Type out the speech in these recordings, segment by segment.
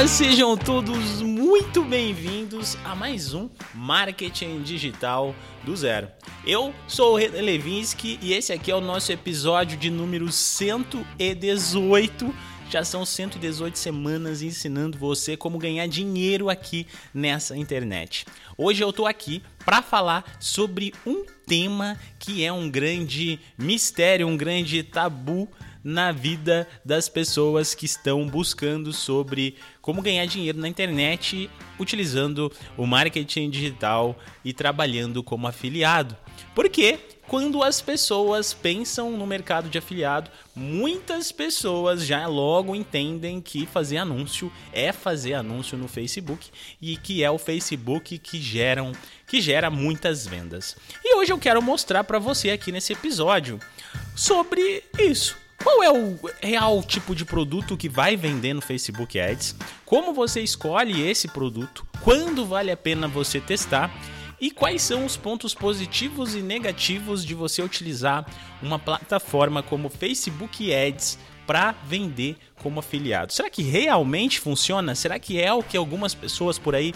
Olá, sejam todos muito bem-vindos a mais um Marketing Digital do Zero. Eu sou o Renan Levinsky e esse aqui é o nosso episódio de número 118. Já são 118 semanas ensinando você como ganhar dinheiro aqui nessa internet. Hoje eu tô aqui para falar sobre um tema que é um grande mistério, um grande tabu na vida das pessoas que estão buscando sobre como ganhar dinheiro na internet utilizando o marketing digital e trabalhando como afiliado. Porque quando as pessoas pensam no mercado de afiliado, muitas pessoas já logo entendem que fazer anúncio é fazer anúncio no Facebook e que é o Facebook que geram que gera muitas vendas. E hoje eu quero mostrar para você aqui nesse episódio sobre isso qual é o real tipo de produto que vai vender no Facebook Ads? Como você escolhe esse produto? Quando vale a pena você testar? E quais são os pontos positivos e negativos de você utilizar uma plataforma como Facebook Ads para vender como afiliado? Será que realmente funciona? Será que é o que algumas pessoas por aí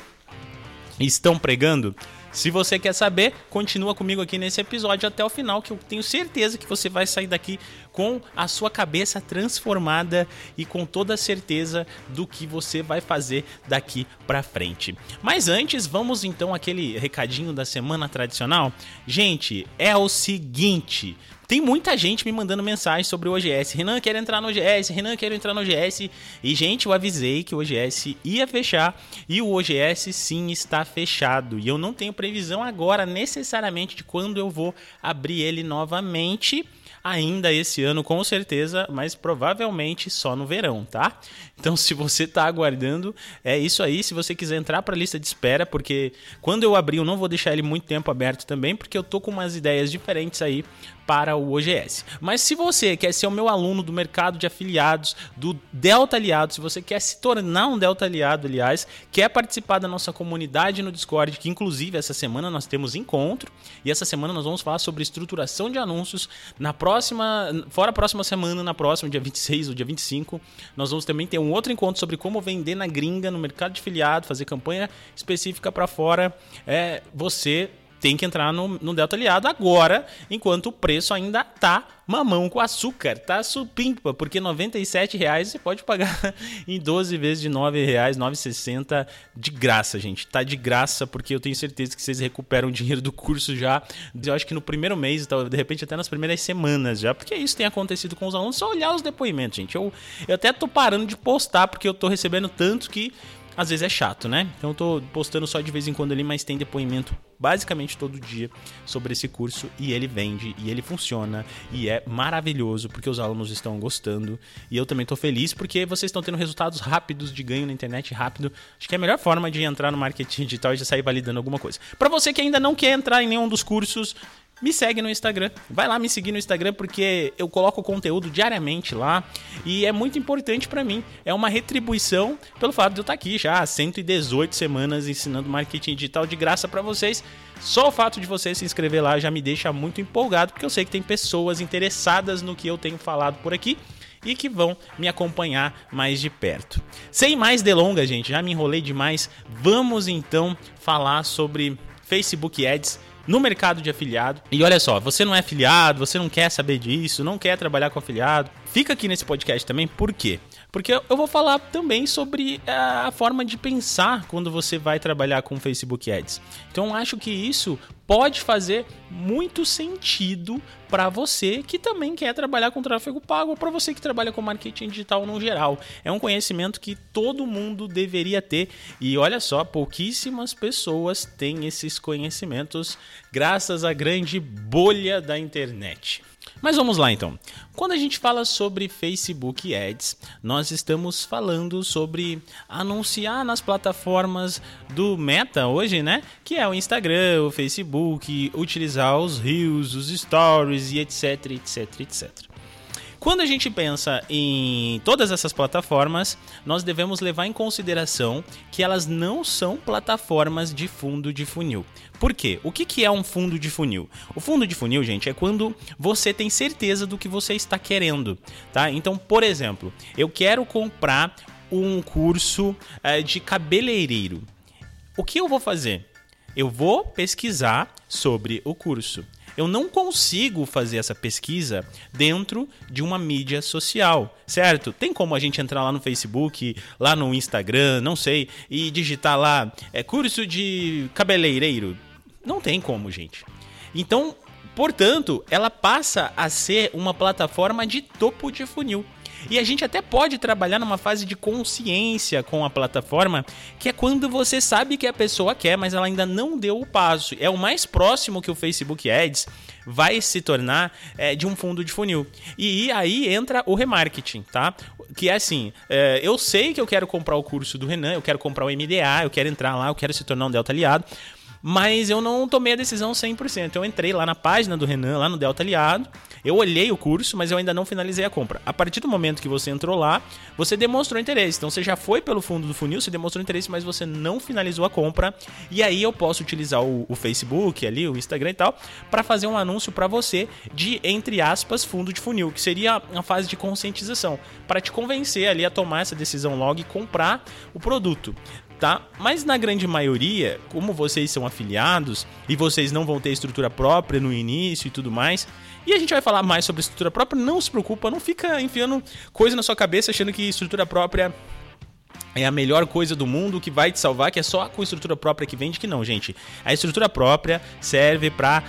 estão pregando? Se você quer saber, continua comigo aqui nesse episódio até o final, que eu tenho certeza que você vai sair daqui com a sua cabeça transformada e com toda a certeza do que você vai fazer daqui para frente. Mas antes, vamos então aquele recadinho da semana tradicional. Gente, é o seguinte, tem muita gente me mandando mensagem sobre o OGS. Renan, quero entrar no OGS. Renan, quero entrar no OGS. E, gente, eu avisei que o OGS ia fechar. E o OGS sim está fechado. E eu não tenho previsão agora necessariamente de quando eu vou abrir ele novamente ainda esse ano, com certeza, mas provavelmente só no verão, tá? Então, se você está aguardando, é isso aí. Se você quiser entrar para a lista de espera, porque quando eu abrir, eu não vou deixar ele muito tempo aberto também, porque eu tô com umas ideias diferentes aí para o OGS. Mas se você quer ser o meu aluno do mercado de afiliados, do Delta Aliado, se você quer se tornar um Delta Aliado, aliás, quer participar da nossa comunidade no Discord, que inclusive essa semana nós temos encontro, e essa semana nós vamos falar sobre estruturação de anúncios. Na próxima, fora a próxima semana, na próxima, dia 26 ou dia 25, nós vamos também ter um outro encontro sobre como vender na gringa, no mercado de afiliado, fazer campanha específica para fora. É, você tem que entrar no, no Delta Aliado agora, enquanto o preço ainda tá mamão com açúcar, tá supimpa, porque R$ reais você pode pagar em 12 vezes de R$ reais, 9,60 de graça, gente. Tá de graça, porque eu tenho certeza que vocês recuperam o dinheiro do curso já, eu acho que no primeiro mês, de repente até nas primeiras semanas já, porque isso tem acontecido com os alunos, só olhar os depoimentos, gente. Eu, eu até tô parando de postar, porque eu tô recebendo tanto que às vezes é chato, né? Então eu tô postando só de vez em quando ali, mas tem depoimento basicamente todo dia sobre esse curso e ele vende e ele funciona e é maravilhoso porque os alunos estão gostando e eu também tô feliz porque vocês estão tendo resultados rápidos de ganho na internet rápido. Acho que é a melhor forma de entrar no marketing digital e de sair validando alguma coisa. Para você que ainda não quer entrar em nenhum dos cursos, me segue no Instagram. Vai lá me seguir no Instagram porque eu coloco conteúdo diariamente lá e é muito importante para mim. É uma retribuição pelo fato de eu estar aqui já há 118 semanas ensinando marketing digital de graça para vocês. Só o fato de você se inscrever lá já me deixa muito empolgado porque eu sei que tem pessoas interessadas no que eu tenho falado por aqui e que vão me acompanhar mais de perto. Sem mais delongas, gente, já me enrolei demais. Vamos então falar sobre Facebook Ads no mercado de afiliado. E olha só, você não é afiliado, você não quer saber disso, não quer trabalhar com afiliado, fica aqui nesse podcast também, por quê? Porque eu vou falar também sobre a forma de pensar quando você vai trabalhar com Facebook Ads. Então acho que isso pode fazer muito sentido para você que também quer trabalhar com tráfego pago ou para você que trabalha com marketing digital no geral. É um conhecimento que todo mundo deveria ter e olha só, pouquíssimas pessoas têm esses conhecimentos graças à grande bolha da internet. Mas vamos lá então. Quando a gente fala sobre Facebook Ads, nós estamos falando sobre anunciar nas plataformas do Meta hoje, né? Que é o Instagram, o Facebook, utilizar os Reels, os Stories e etc, etc, etc. Quando a gente pensa em todas essas plataformas, nós devemos levar em consideração que elas não são plataformas de fundo de funil. Por quê? O que, é um fundo de funil? O fundo de funil, gente, é quando você tem certeza do que você está querendo, tá? Então, por exemplo, eu quero comprar um curso é, de cabeleireiro. O que eu vou fazer? Eu vou pesquisar sobre o curso. Eu não consigo fazer essa pesquisa dentro de uma mídia social, certo? Tem como a gente entrar lá no Facebook, lá no Instagram, não sei, e digitar lá é curso de cabeleireiro? Não tem como, gente. Então, portanto, ela passa a ser uma plataforma de topo de funil. E a gente até pode trabalhar numa fase de consciência com a plataforma, que é quando você sabe que a pessoa quer, mas ela ainda não deu o passo. É o mais próximo que o Facebook Ads vai se tornar é, de um fundo de funil. E aí entra o remarketing, tá? Que é assim, é, eu sei que eu quero comprar o curso do Renan, eu quero comprar o MDA, eu quero entrar lá, eu quero se tornar um Delta aliado, mas eu não tomei a decisão 100%. Eu entrei lá na página do Renan, lá no Delta Aliado, eu olhei o curso, mas eu ainda não finalizei a compra. A partir do momento que você entrou lá, você demonstrou interesse. Então você já foi pelo fundo do funil, você demonstrou interesse, mas você não finalizou a compra. E aí eu posso utilizar o, o Facebook ali, o Instagram e tal, para fazer um anúncio para você de, entre aspas, fundo de funil, que seria uma fase de conscientização, para te convencer ali a tomar essa decisão logo e comprar o produto tá? Mas na grande maioria, como vocês são afiliados e vocês não vão ter estrutura própria no início e tudo mais, e a gente vai falar mais sobre estrutura própria, não se preocupa, não fica enfiando coisa na sua cabeça achando que estrutura própria é a melhor coisa do mundo que vai te salvar, que é só com estrutura própria que vende, que não, gente. A estrutura própria serve para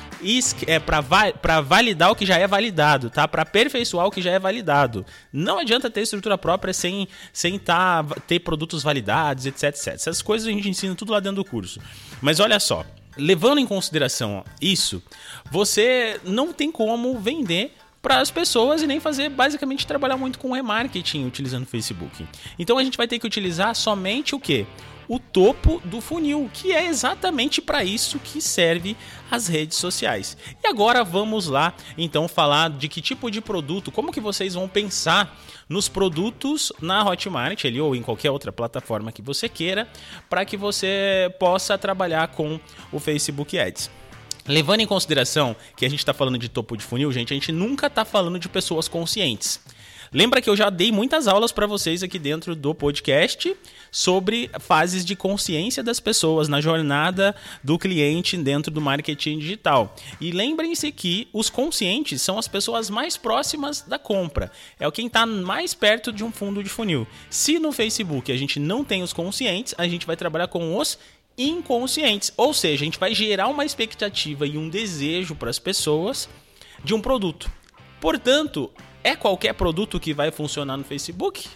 é, para validar o que já é validado, tá? Para aperfeiçoar o que já é validado. Não adianta ter estrutura própria sem sem tá, ter produtos validados, etc, etc. Essas coisas a gente ensina tudo lá dentro do curso. Mas olha só, levando em consideração isso, você não tem como vender para as pessoas e nem fazer basicamente trabalhar muito com remarketing utilizando o Facebook. Então a gente vai ter que utilizar somente o que? o topo do funil, que é exatamente para isso que serve as redes sociais. E agora vamos lá, então falar de que tipo de produto, como que vocês vão pensar nos produtos na Hotmart ali ou em qualquer outra plataforma que você queira, para que você possa trabalhar com o Facebook Ads. Levando em consideração que a gente está falando de topo de funil, gente, a gente nunca está falando de pessoas conscientes. Lembra que eu já dei muitas aulas para vocês aqui dentro do podcast sobre fases de consciência das pessoas na jornada do cliente dentro do marketing digital. E lembrem-se que os conscientes são as pessoas mais próximas da compra. É o quem está mais perto de um fundo de funil. Se no Facebook a gente não tem os conscientes, a gente vai trabalhar com os inconscientes. Ou seja, a gente vai gerar uma expectativa e um desejo para as pessoas de um produto. Portanto, é qualquer produto que vai funcionar no Facebook?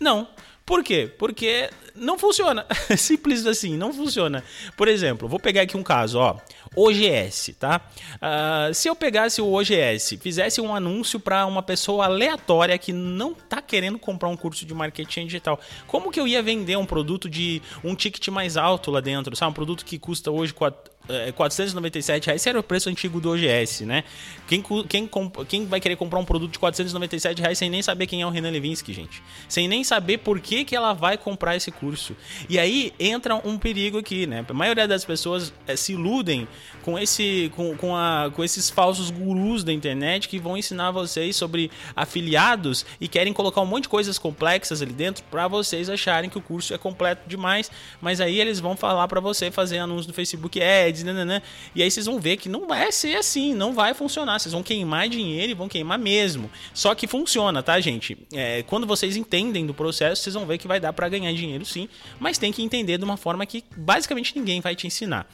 Não. Por quê? Porque não funciona. Simples assim, não funciona. Por exemplo, vou pegar aqui um caso, ó. OGS, tá? Uh, se eu pegasse o OGS, fizesse um anúncio para uma pessoa aleatória que não tá querendo comprar um curso de marketing digital, como que eu ia vender um produto de um ticket mais alto lá dentro? Sabe, um produto que custa hoje 497 é, reais, esse era o preço antigo do OGS, né? Quem, quem, quem vai querer comprar um produto de 497 reais sem nem saber quem é o Renan Levinsky, gente? Sem nem saber por que, que ela vai comprar esse curso. E aí entra um perigo aqui, né? A maioria das pessoas é, se iludem com, esse, com, com, a, com esses falsos gurus da internet que vão ensinar vocês sobre afiliados e querem colocar um monte de coisas complexas ali dentro para vocês acharem que o curso é completo demais, mas aí eles vão falar para você fazer anúncio no Facebook Ads, né, né, né. E aí vocês vão ver que não vai ser assim, não vai funcionar. Vocês vão queimar dinheiro e vão queimar mesmo. Só que funciona, tá, gente? É, quando vocês entendem do processo, vocês vão ver que vai dar para ganhar dinheiro sim, mas tem que entender de uma forma que basicamente ninguém vai te ensinar.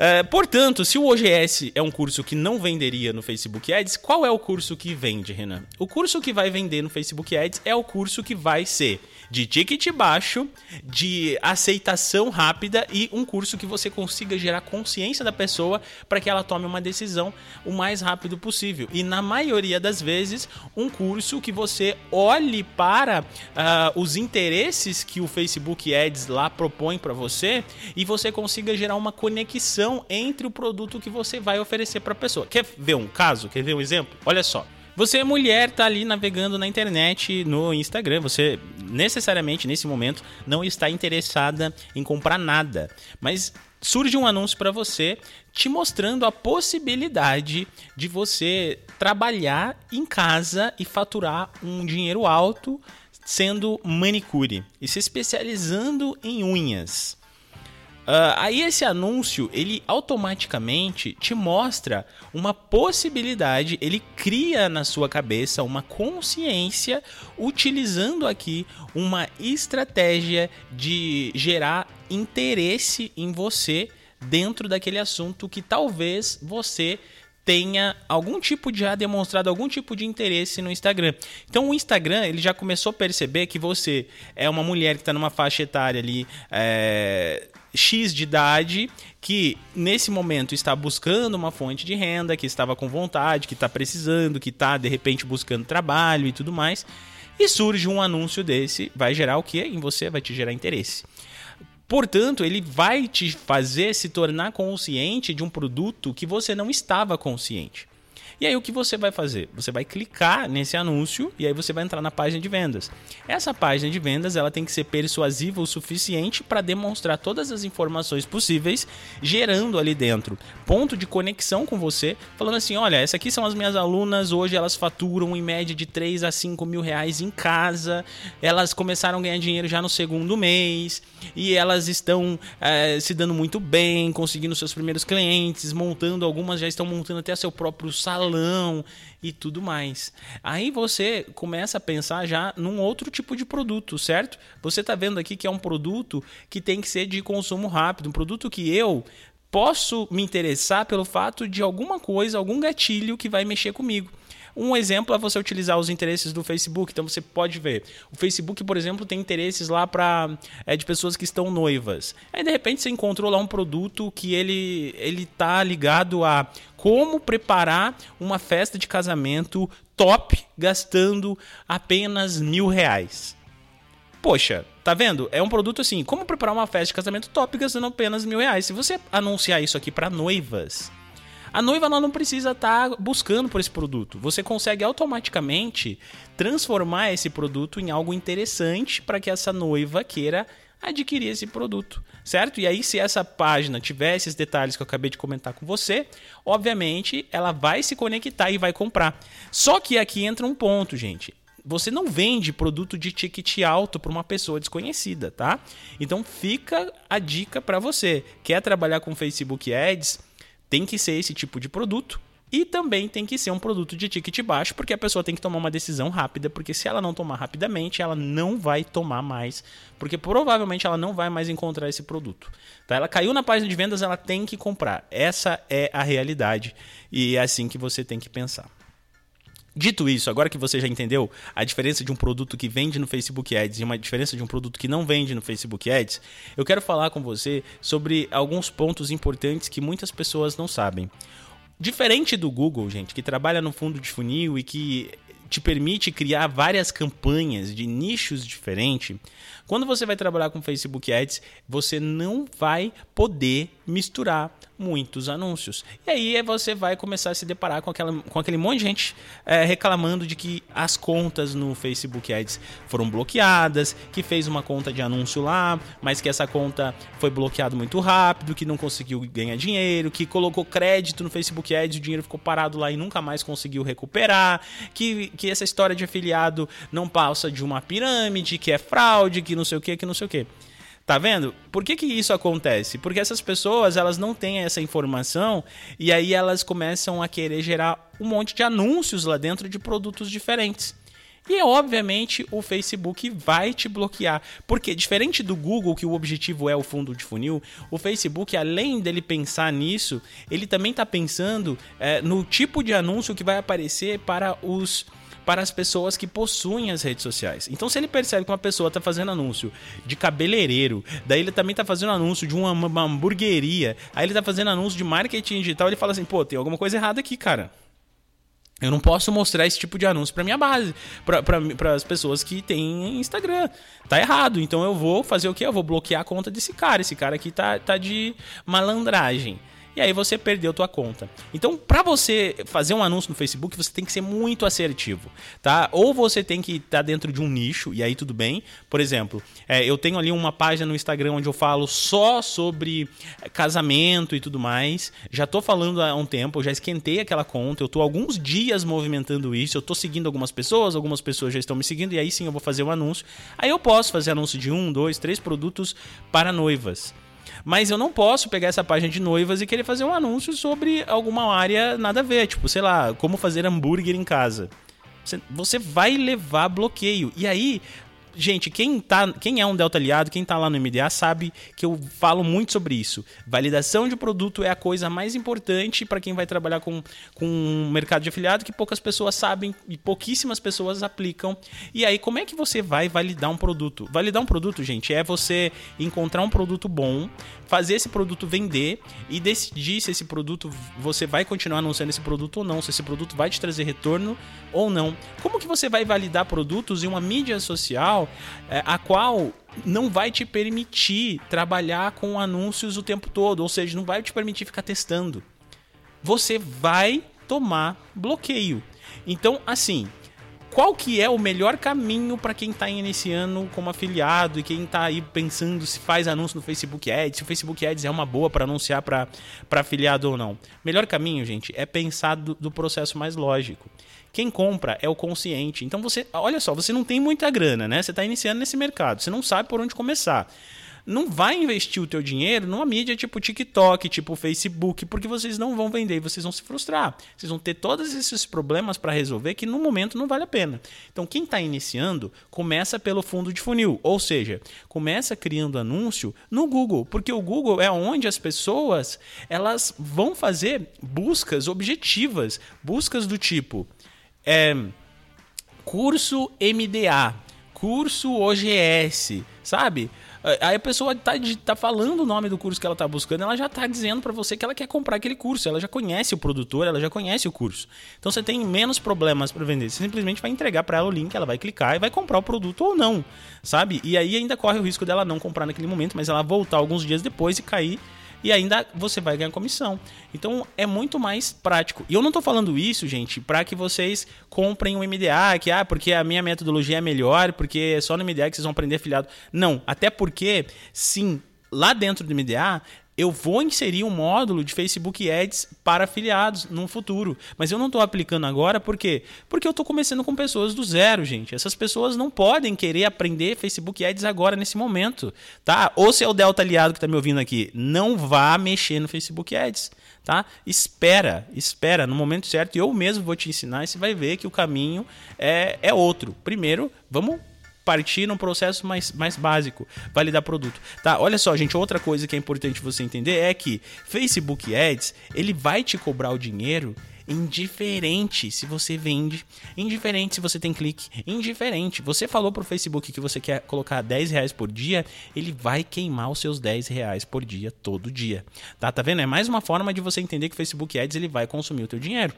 É, portanto, se o OGS é um curso que não venderia no Facebook Ads, qual é o curso que vende, Renan? O curso que vai vender no Facebook Ads é o curso que vai ser de ticket baixo, de aceitação rápida e um curso que você consiga gerar consciência da pessoa para que ela tome uma decisão o mais rápido possível. E na maioria das vezes, um curso que você olhe para uh, os interesses que o Facebook Ads lá propõe para você e você consiga gerar uma conexão entre o produto que você vai oferecer para a pessoa. Quer ver um caso? Quer ver um exemplo? Olha só. Você é mulher, tá ali navegando na internet, no Instagram, você necessariamente nesse momento não está interessada em comprar nada, mas surge um anúncio para você te mostrando a possibilidade de você trabalhar em casa e faturar um dinheiro alto sendo manicure e se especializando em unhas. Uh, aí esse anúncio ele automaticamente te mostra uma possibilidade, ele cria na sua cabeça uma consciência utilizando aqui uma estratégia de gerar interesse em você dentro daquele assunto que talvez você tenha algum tipo de já demonstrado algum tipo de interesse no Instagram. Então o Instagram ele já começou a perceber que você é uma mulher que está numa faixa etária ali é, X de idade que nesse momento está buscando uma fonte de renda, que estava com vontade, que está precisando, que está de repente buscando trabalho e tudo mais. E surge um anúncio desse, vai gerar o que em você? Vai te gerar interesse. Portanto, ele vai te fazer se tornar consciente de um produto que você não estava consciente. E aí o que você vai fazer? Você vai clicar nesse anúncio e aí você vai entrar na página de vendas. Essa página de vendas ela tem que ser persuasiva o suficiente para demonstrar todas as informações possíveis, gerando ali dentro ponto de conexão com você, falando assim: olha, essas aqui são as minhas alunas, hoje elas faturam em média de 3 a 5 mil reais em casa, elas começaram a ganhar dinheiro já no segundo mês e elas estão é, se dando muito bem, conseguindo seus primeiros clientes, montando, algumas já estão montando até seu próprio salão e tudo mais. Aí você começa a pensar já num outro tipo de produto, certo? Você está vendo aqui que é um produto que tem que ser de consumo rápido, um produto que eu posso me interessar pelo fato de alguma coisa, algum gatilho que vai mexer comigo. Um exemplo é você utilizar os interesses do Facebook. Então você pode ver. O Facebook, por exemplo, tem interesses lá para é, de pessoas que estão noivas. Aí de repente você encontrou lá um produto que ele ele tá ligado a como preparar uma festa de casamento top gastando apenas mil reais. Poxa, tá vendo? É um produto assim, como preparar uma festa de casamento top gastando apenas mil reais. Se você anunciar isso aqui para noivas, a noiva ela não precisa estar tá buscando por esse produto. Você consegue automaticamente transformar esse produto em algo interessante para que essa noiva queira adquirir esse produto, certo? E aí, se essa página tiver esses detalhes que eu acabei de comentar com você, obviamente ela vai se conectar e vai comprar. Só que aqui entra um ponto, gente. Você não vende produto de ticket alto para uma pessoa desconhecida, tá? Então fica a dica para você. Quer trabalhar com Facebook Ads? Tem que ser esse tipo de produto. E também tem que ser um produto de ticket baixo, porque a pessoa tem que tomar uma decisão rápida, porque se ela não tomar rapidamente, ela não vai tomar mais, porque provavelmente ela não vai mais encontrar esse produto. Tá? Ela caiu na página de vendas, ela tem que comprar. Essa é a realidade e é assim que você tem que pensar. Dito isso, agora que você já entendeu a diferença de um produto que vende no Facebook Ads e uma diferença de um produto que não vende no Facebook Ads, eu quero falar com você sobre alguns pontos importantes que muitas pessoas não sabem. Diferente do Google, gente, que trabalha no fundo de funil e que te permite criar várias campanhas de nichos diferentes, quando você vai trabalhar com Facebook Ads, você não vai poder misturar muitos anúncios. E aí você vai começar a se deparar com, aquela, com aquele monte de gente é, reclamando de que as contas no Facebook Ads foram bloqueadas, que fez uma conta de anúncio lá, mas que essa conta foi bloqueada muito rápido, que não conseguiu ganhar dinheiro, que colocou crédito no Facebook Ads, o dinheiro ficou parado lá e nunca mais conseguiu recuperar, que, que essa história de afiliado não passa de uma pirâmide, que é fraude, que não sei o que, que não sei o que. Tá vendo? Por que, que isso acontece? Porque essas pessoas elas não têm essa informação e aí elas começam a querer gerar um monte de anúncios lá dentro de produtos diferentes. E obviamente o Facebook vai te bloquear. Porque, diferente do Google, que o objetivo é o fundo de funil, o Facebook, além dele pensar nisso, ele também está pensando é, no tipo de anúncio que vai aparecer para os para as pessoas que possuem as redes sociais. Então, se ele percebe que uma pessoa está fazendo anúncio de cabeleireiro, daí ele também está fazendo anúncio de uma, uma hamburgueria, aí ele está fazendo anúncio de marketing digital, ele fala assim: pô, tem alguma coisa errada aqui, cara. Eu não posso mostrar esse tipo de anúncio para minha base, para as pessoas que têm Instagram. Tá errado. Então eu vou fazer o quê? Eu vou bloquear a conta desse cara. Esse cara aqui tá, tá de malandragem. E aí você perdeu tua conta. Então, para você fazer um anúncio no Facebook, você tem que ser muito assertivo, tá? Ou você tem que estar tá dentro de um nicho, e aí tudo bem. Por exemplo, é, eu tenho ali uma página no Instagram onde eu falo só sobre casamento e tudo mais. Já tô falando há um tempo, eu já esquentei aquela conta, eu tô alguns dias movimentando isso, eu tô seguindo algumas pessoas, algumas pessoas já estão me seguindo, e aí sim eu vou fazer o um anúncio. Aí eu posso fazer anúncio de um, dois, três produtos para noivas. Mas eu não posso pegar essa página de noivas e querer fazer um anúncio sobre alguma área nada a ver, tipo, sei lá, como fazer hambúrguer em casa. Você vai levar bloqueio. E aí, gente, quem, tá, quem é um Delta aliado, quem tá lá no MDA, sabe que eu falo muito sobre isso. Validação de produto é a coisa mais importante para quem vai trabalhar com, com um mercado de afiliado que poucas pessoas sabem e pouquíssimas pessoas aplicam. E aí, como é que você vai validar um produto? Validar um produto, gente, é você encontrar um produto bom, fazer esse produto vender e decidir se esse produto você vai continuar anunciando esse produto ou não, se esse produto vai te trazer retorno ou não. Como que você vai validar produtos em uma mídia social é, a qual não vai te permitir trabalhar com anúncios o tempo todo, ou seja, não vai te permitir ficar testando. Você vai tomar bloqueio. Então, assim, qual que é o melhor caminho para quem está iniciando como afiliado e quem está aí pensando se faz anúncio no Facebook Ads, se o Facebook Ads é uma boa para anunciar para afiliado ou não? Melhor caminho, gente, é pensar do, do processo mais lógico. Quem compra é o consciente. Então você, olha só, você não tem muita grana, né? Você está iniciando nesse mercado, você não sabe por onde começar não vai investir o teu dinheiro numa mídia tipo TikTok, tipo Facebook, porque vocês não vão vender e vocês vão se frustrar. Vocês vão ter todos esses problemas para resolver que no momento não vale a pena. Então, quem está iniciando, começa pelo fundo de funil, ou seja, começa criando anúncio no Google, porque o Google é onde as pessoas elas vão fazer buscas objetivas, buscas do tipo é, curso MDA, curso OGS, sabe? Aí a pessoa tá, tá falando o nome do curso que ela tá buscando, ela já tá dizendo para você que ela quer comprar aquele curso, ela já conhece o produtor, ela já conhece o curso. Então você tem menos problemas para vender. Você simplesmente vai entregar para ela o link, ela vai clicar e vai comprar o produto ou não, sabe? E aí ainda corre o risco dela não comprar naquele momento, mas ela voltar alguns dias depois e cair e ainda você vai ganhar comissão. Então é muito mais prático. E eu não estou falando isso, gente, para que vocês comprem o um MDA, que ah, porque a minha metodologia é melhor, porque é só no MDA que vocês vão aprender afiliado. Não, até porque sim, lá dentro do MDA eu vou inserir um módulo de Facebook Ads para afiliados no futuro. Mas eu não estou aplicando agora, por quê? Porque eu estou começando com pessoas do zero, gente. Essas pessoas não podem querer aprender Facebook Ads agora, nesse momento. tá? Ou se é o Delta aliado que está me ouvindo aqui, não vá mexer no Facebook Ads. Tá? Espera, espera no momento certo. Eu mesmo vou te ensinar e você vai ver que o caminho é, é outro. Primeiro, vamos partir num processo mais, mais básico, validar produto. Tá? Olha só, gente, outra coisa que é importante você entender é que Facebook Ads, ele vai te cobrar o dinheiro indiferente se você vende, indiferente se você tem clique, indiferente. Você falou pro Facebook que você quer colocar 10 reais por dia, ele vai queimar os seus 10 reais por dia, todo dia. Tá, tá vendo? É mais uma forma de você entender que o Facebook Ads ele vai consumir o teu dinheiro.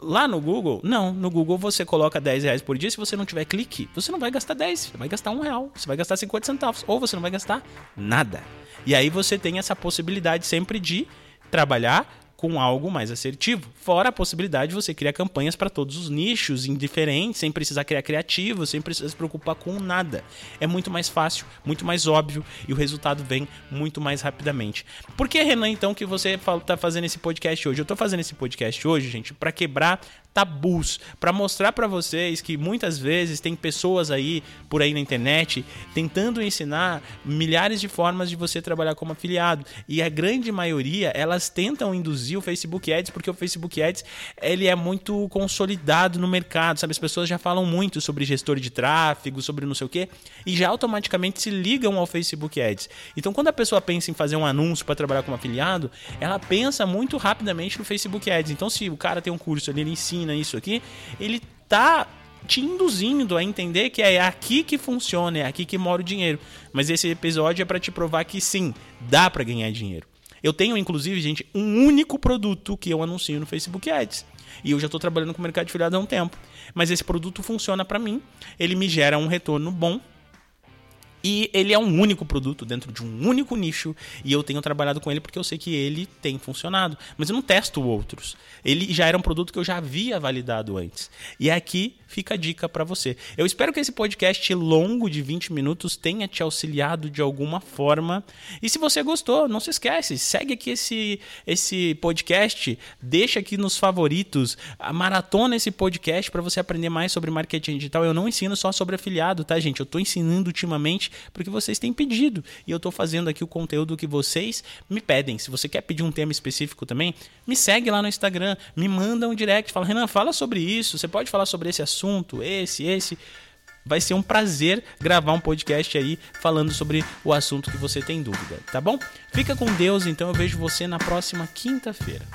Lá no Google, não. No Google você coloca 10 reais por dia, se você não tiver clique, você não vai gastar 10, você vai gastar um real, você vai gastar 50 centavos, ou você não vai gastar nada. E aí você tem essa possibilidade sempre de trabalhar com algo mais assertivo. Fora a possibilidade de você criar campanhas para todos os nichos, indiferentes, sem precisar criar criativo, sem precisar se preocupar com nada. É muito mais fácil, muito mais óbvio e o resultado vem muito mais rapidamente. Por que, Renan, então, que você está fazendo esse podcast hoje? Eu estou fazendo esse podcast hoje, gente, para quebrar tabus, para mostrar para vocês que muitas vezes tem pessoas aí por aí na internet tentando ensinar milhares de formas de você trabalhar como afiliado e a grande maioria elas tentam induzir o Facebook Ads porque o Facebook Ads ele é muito consolidado no mercado, sabe? As pessoas já falam muito sobre gestor de tráfego, sobre não sei o que e já automaticamente se ligam ao Facebook Ads. Então quando a pessoa pensa em fazer um anúncio para trabalhar como afiliado, ela pensa muito rapidamente no Facebook Ads. Então se o cara tem um curso ali, ele ensina ensina isso aqui, ele tá te induzindo a entender que é aqui que funciona, é aqui que mora o dinheiro. Mas esse episódio é para te provar que sim, dá para ganhar dinheiro. Eu tenho, inclusive, gente, um único produto que eu anuncio no Facebook Ads. E eu já estou trabalhando com o mercado de afiliado há um tempo. Mas esse produto funciona para mim, ele me gera um retorno bom E ele é um único produto dentro de um único nicho. E eu tenho trabalhado com ele porque eu sei que ele tem funcionado. Mas eu não testo outros. Ele já era um produto que eu já havia validado antes. E aqui fica a dica para você. Eu espero que esse podcast longo de 20 minutos tenha te auxiliado de alguma forma. E se você gostou, não se esquece, segue aqui esse, esse podcast, deixa aqui nos favoritos, maratona esse podcast para você aprender mais sobre marketing digital. Eu não ensino só sobre afiliado, tá, gente? Eu estou ensinando ultimamente porque vocês têm pedido. E eu estou fazendo aqui o conteúdo que vocês me pedem. Se você quer pedir um tema específico também, me segue lá no Instagram, me manda um direct, fala, Renan, fala sobre isso, você pode falar sobre esse assunto esse, esse. Vai ser um prazer gravar um podcast aí falando sobre o assunto que você tem dúvida, tá bom? Fica com Deus, então eu vejo você na próxima quinta-feira.